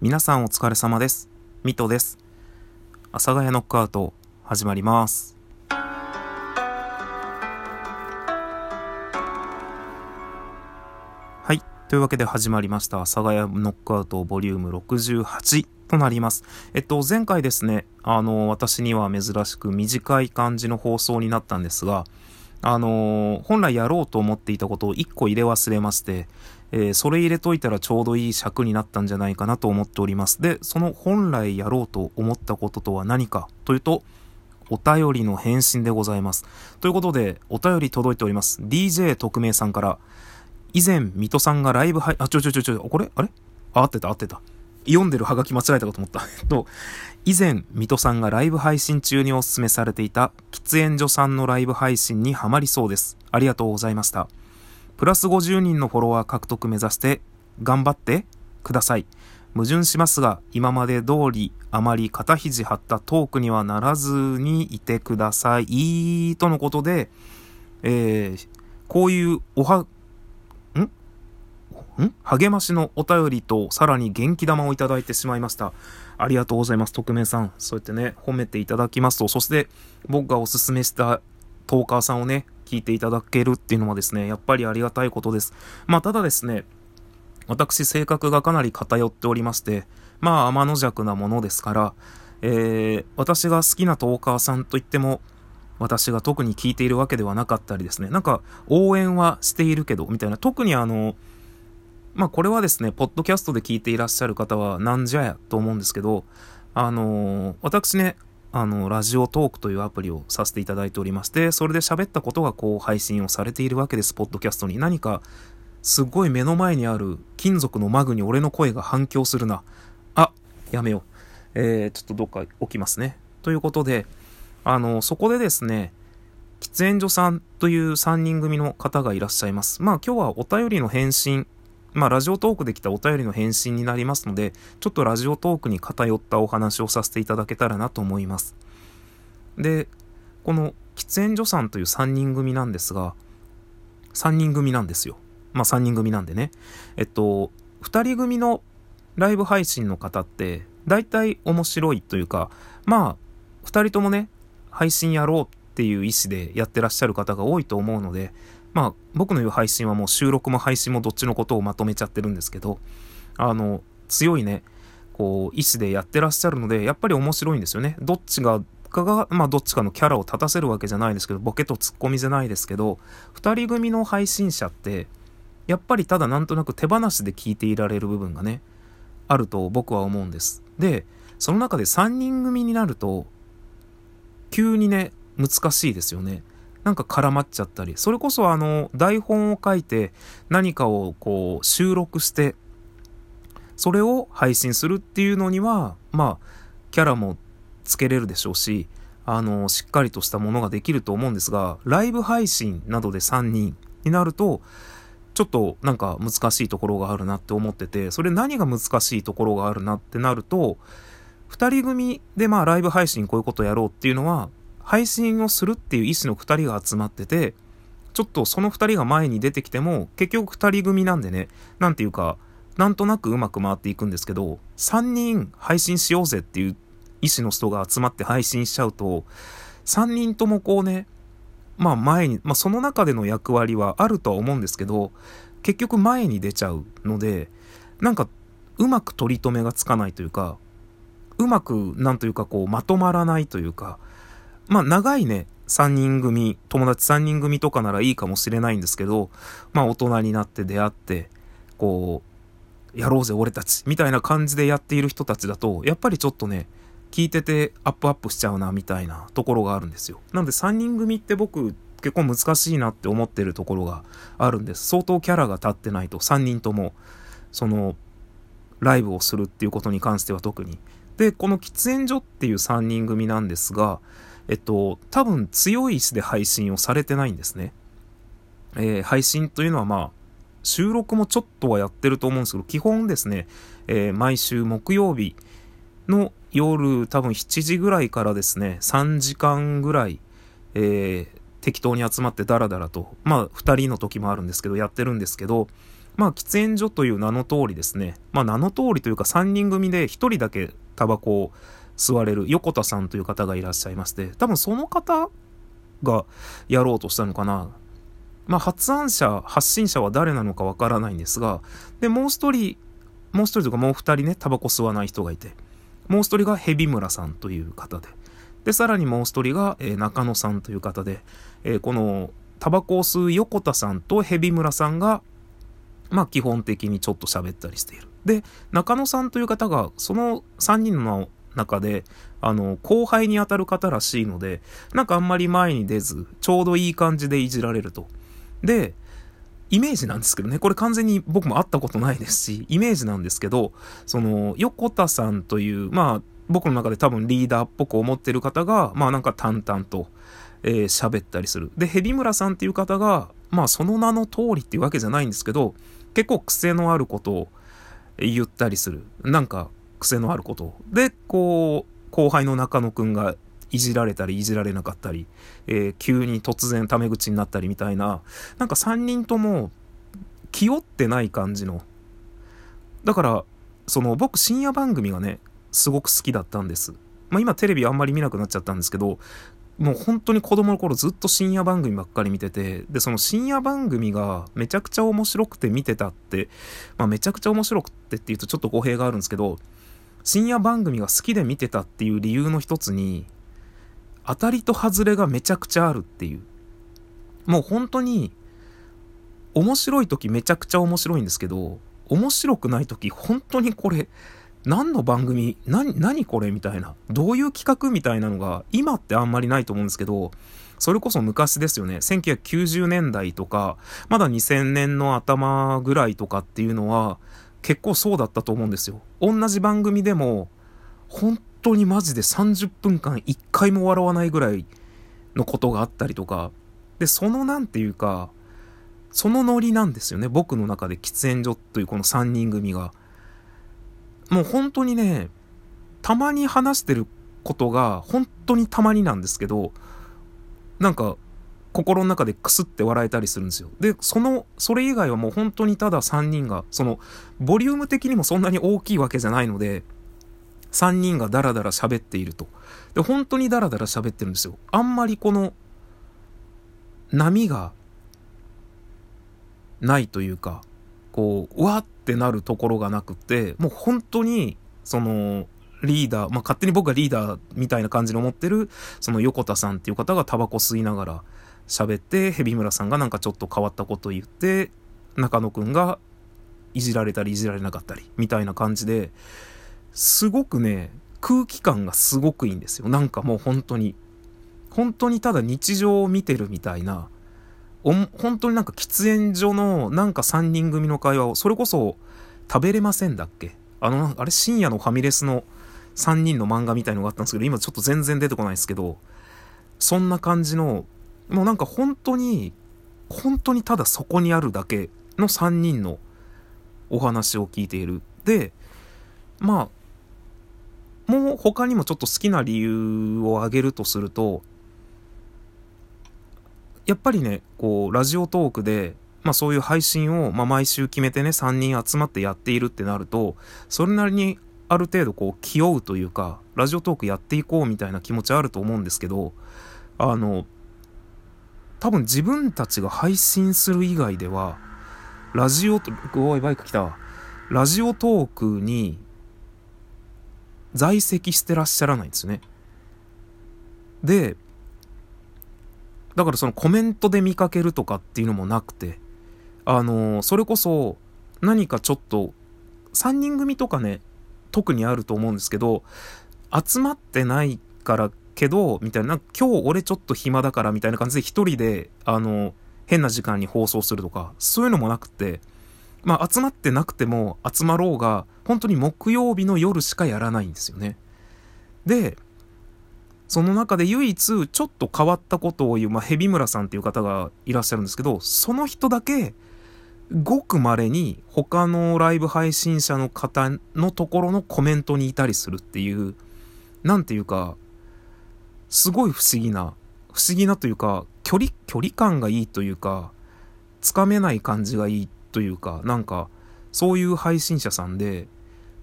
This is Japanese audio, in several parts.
皆さんお疲れ様です。ミトです。阿佐ヶ谷ノックアウト始まります。はい。というわけで始まりました。阿佐ヶ谷ノックアウトボリューム68となります。えっと、前回ですね、あの、私には珍しく短い感じの放送になったんですが、あの本来やろうと思っていたことを1個入れ忘れまして、えー、それ入れといたらちょうどいい尺になったんじゃないかなと思っております。で、その本来やろうと思ったこととは何かというと、お便りの返信でございます。ということで、お便り届いております。DJ 特命さんから、以前、水戸さんがライブ配、あ、ちょちょちょちょ、これ？あれ？あ、合ってた合ってた。読んでるハガキ間違えたかと思った。え っと、以前、水戸さんがライブ配信中にお勧めされていた、喫煙所さんのライブ配信にはまりそうです。ありがとうございました。プラス50人のフォロワー獲得目指して頑張ってください。矛盾しますが、今まで通りあまり肩肘張ったトークにはならずにいてください。とのことで、えー、こういうおは、ん？ん？励ましのお便りとさらに元気玉をいただいてしまいました。ありがとうございます、匿名さん。そうやってね、褒めていただきますと、そして僕がおすすめしたトーカーさんをね、聞いていただけるっていうのはですね、やっぱりありがたいことです。まあ、ただですね、私性格がかなり偏っておりまして、まあ、天の弱なものですから、えー、私が好きなトーカーさんといっても、私が特に聞いているわけではなかったりですね、なんか応援はしているけど、みたいな、特にあの、まあこれはですね、ポッドキャストで聞いていらっしゃる方はなんじゃやと思うんですけど、あのー、私ね、あの、ラジオトークというアプリをさせていただいておりまして、それで喋ったことがこう配信をされているわけです、ポッドキャストに。何か、すごい目の前にある金属のマグに俺の声が反響するな。あ、やめよう。えー、ちょっとどっか置きますね。ということで、あの、そこでですね、喫煙所さんという3人組の方がいらっしゃいます。まあ今日はお便りの返信まあ、ラジオトークで来たお便りの返信になりますので、ちょっとラジオトークに偏ったお話をさせていただけたらなと思います。で、この喫煙所さんという3人組なんですが、3人組なんですよ。まあ3人組なんでね。えっと、2人組のライブ配信の方って、大体面白いというか、まあ、2人ともね、配信やろうっていう意思でやってらっしゃる方が多いと思うので、まあ、僕の言う配信はもう収録も配信もどっちのことをまとめちゃってるんですけど、あの、強いね、こう、意思でやってらっしゃるので、やっぱり面白いんですよね。どっちが、かが、まあ、どっちかのキャラを立たせるわけじゃないですけど、ボケとツッコミじゃないですけど、二人組の配信者って、やっぱりただなんとなく手放しで聞いていられる部分がね、あると僕は思うんです。で、その中で3人組になると、急にね、難しいですよね。なんか絡まっちゃったり、それこそあの、台本を書いて何かをこう収録して、それを配信するっていうのには、まあ、キャラもつけれるでしょうし、あの、しっかりとしたものができると思うんですが、ライブ配信などで3人になると、ちょっとなんか難しいところがあるなって思ってて、それ何が難しいところがあるなってなると、2人組でまあライブ配信こういうことやろうっていうのは、配信をするっていう意思の2人が集まってて、ちょっとその2人が前に出てきても、結局2人組なんでね、なんていうか、なんとなくうまく回っていくんですけど、3人配信しようぜっていう意思の人が集まって配信しちゃうと、3人ともこうね、まあ前に、まあその中での役割はあるとは思うんですけど、結局前に出ちゃうので、なんかうまく取り留めがつかないというか、うまくなんというかこうまとまらないというか、まあ長いね、3人組、友達3人組とかならいいかもしれないんですけど、まあ大人になって出会って、こう、やろうぜ俺たち、みたいな感じでやっている人たちだと、やっぱりちょっとね、聞いててアップアップしちゃうな、みたいなところがあるんですよ。なんで3人組って僕結構難しいなって思ってるところがあるんです。相当キャラが立ってないと3人とも、その、ライブをするっていうことに関しては特に。で、この喫煙所っていう3人組なんですが、えっと、多分強い意志で配信をされてないんですね。えー、配信というのはまあ、収録もちょっとはやってると思うんですけど、基本ですね、えー、毎週木曜日の夜多分7時ぐらいからですね、3時間ぐらい、えー、適当に集まってダラダラと、まあ2人の時もあるんですけど、やってるんですけど、まあ、喫煙所という名の通りですね。まあ、名の通りというか3人組で1人だけタバコを吸われる横田さんという方がいらっしゃいまして、多分その方がやろうとしたのかな。まあ、発案者、発信者は誰なのかわからないんですが、で、もう一人、もう一人というかもう二人ね、タバコ吸わない人がいて、もう一人がヘビ村さんという方で、で、さらにもう一人が、えー、中野さんという方で、えー、このタバコを吸う横田さんとヘビ村さんが、まあ基本的にちょっと喋ったりしている。で、中野さんという方が、その3人の中で、あの、後輩に当たる方らしいので、なんかあんまり前に出ず、ちょうどいい感じでいじられると。で、イメージなんですけどね、これ完全に僕も会ったことないですし、イメージなんですけど、その、横田さんという、まあ、僕の中で多分リーダーっぽく思ってる方が、まあなんか淡々と、えー、喋ったりする。で、ヘビ村さんっていう方が、まあその名の通りっていうわけじゃないんですけど、結構癖のあることを言ったりする。なんか癖のあること。で、こう、後輩の中野くんがいじられたりいじられなかったり、えー、急に突然タメ口になったりみたいな、なんか3人とも気負ってない感じの。だから、その僕深夜番組がね、すごく好きだったんです。まあ今テレビあんまり見なくなっちゃったんですけど、もう本当に子供の頃ずっと深夜番組ばっかり見てて、で、その深夜番組がめちゃくちゃ面白くて見てたって、まあめちゃくちゃ面白くてって言うとちょっと語弊があるんですけど、深夜番組が好きで見てたっていう理由の一つに、当たりと外れがめちゃくちゃあるっていう。もう本当に、面白い時めちゃくちゃ面白いんですけど、面白くない時本当にこれ、何の番組何、何これみたいな。どういう企画みたいなのが、今ってあんまりないと思うんですけど、それこそ昔ですよね。1990年代とか、まだ2000年の頭ぐらいとかっていうのは、結構そうだったと思うんですよ。同じ番組でも、本当にマジで30分間1回も笑わないぐらいのことがあったりとか、で、そのなんていうか、そのノリなんですよね。僕の中で喫煙所というこの3人組が。もう本当にね、たまに話してることが本当にたまになんですけど、なんか心の中でクスって笑えたりするんですよ。で、その、それ以外はもう本当にただ3人が、その、ボリューム的にもそんなに大きいわけじゃないので、3人がダラダラ喋っていると。で、本当にダラダラ喋ってるんですよ。あんまりこの、波が、ないというか、こう、うわってなるところがなくて、もう本当に、その、リーダー、まあ、勝手に僕がリーダーみたいな感じの思ってる、その横田さんっていう方がタバコ吸いながら喋って、ヘビ村さんがなんかちょっと変わったこと言って、中野くんがいじられたりいじられなかったり、みたいな感じで、すごくね、空気感がすごくいいんですよ。なんかもう本当に。本当にただ日常を見てるみたいな、本当になんか喫煙所のなんか3人組の会話を、それこそ食べれませんだっけ？あの、あれ深夜のファミレスの3人の漫画みたいのがあったんですけど、今ちょっと全然出てこないですけど、そんな感じの、もうなんか本当に、本当にただそこにあるだけの3人のお話を聞いている。で、まあ、もう他にもちょっと好きな理由を挙げるとすると、やっぱりね、こう、ラジオトークで、まあそういう配信を、まあ毎週決めてね、3人集まってやっているってなると、それなりにある程度こう気負うというか、ラジオトークやっていこうみたいな気持ちあると思うんですけど、あの、多分自分たちが配信する以外では、ラジオ、おい、バイク来た。ラジオトークに在籍してらっしゃらないんですね。で、だからそのコメントで見かけるとかっていうのもなくて、あのー、それこそ何かちょっと、3人組とかね、特にあると思うんですけど、集まってないからけど、みたいな、今日俺ちょっと暇だからみたいな感じで一人で、あの、変な時間に放送するとか、そういうのもなくて、まあ集まってなくても集まろうが、本当に木曜日の夜しかやらないんですよね。で、その中で唯一ちょっと変わったことを言う、まあ、ヘビ村さんっていう方がいらっしゃるんですけど、その人だけ、ごく稀に他のライブ配信者の方のところのコメントにいたりするっていう、なんていうか、すごい不思議な、不思議なというか、距離、距離感がいいというか、つかめない感じがいいというか、なんか、そういう配信者さんで、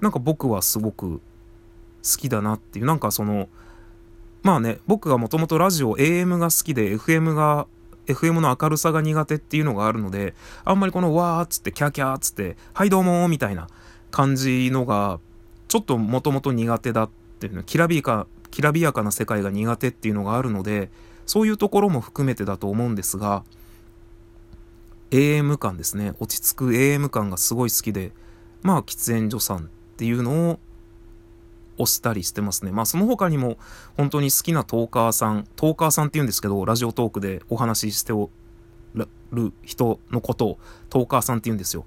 なんか僕はすごく好きだなっていう、なんかその、まあね、僕がもともとラジオ AM が好きで FM が FM の明るさが苦手っていうのがあるので、あんまりこのわーっつってキャーキャーっつって、はいどうもみたいな感じのが、ちょっともともと苦手だっていうの、きらびやか、きらびやかな世界が苦手っていうのがあるので、そういうところも含めてだと思うんですが、AM 感ですね。落ち着く AM 感がすごい好きで、まあ、喫煙所さんっていうのを押したりしてますね。まあその他にも本当に好きなトーカーさん、トーカーさんって言うんですけど、ラジオトークでお話ししておる人のことをトーカーさんって言うんですよ。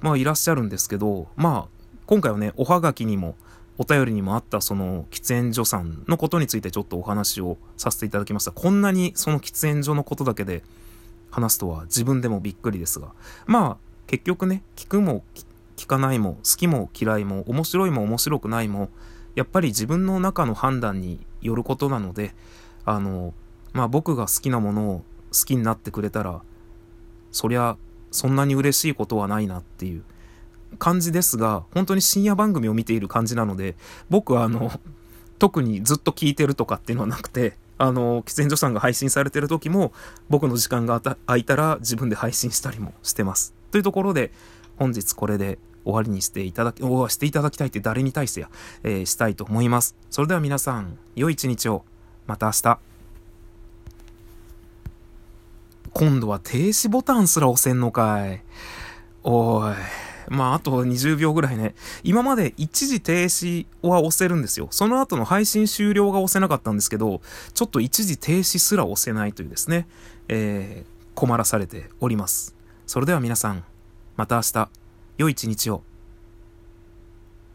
まあいらっしゃるんですけど、まあ今回はね、おはがきにもお便りにもあったその喫煙所さんのことについてちょっとお話をさせていただきました。こんなにその喫煙所のことだけで話すとは自分でもびっくりですが。まあ結局ね、聞くも聞かないも好きも嫌いも面白いも面白くないもやっぱり自分の中の判断によることなので、あの、まあ僕が好きなものを好きになってくれたら、そりゃそんなに嬉しいことはないなっていう感じですが、本当に深夜番組を見ている感じなので、僕はあの、特にずっと聞いてるとかっていうのはなくて、あの、喫煙所さんが配信されてる時も、僕の時間が空いたら自分で配信したりもしてます。というところで、本日これで終わりにしていただき、おしていただきたいって誰に対してや、えー、したいと思います。それでは皆さん、良い一日を。また明日。今度は停止ボタンすら押せんのかい。おい。まあ、あと20秒ぐらいね。今まで一時停止は押せるんですよ。その後の配信終了が押せなかったんですけど、ちょっと一時停止すら押せないというですね、えー、困らされております。それでは皆さん、また明日。良い一日を。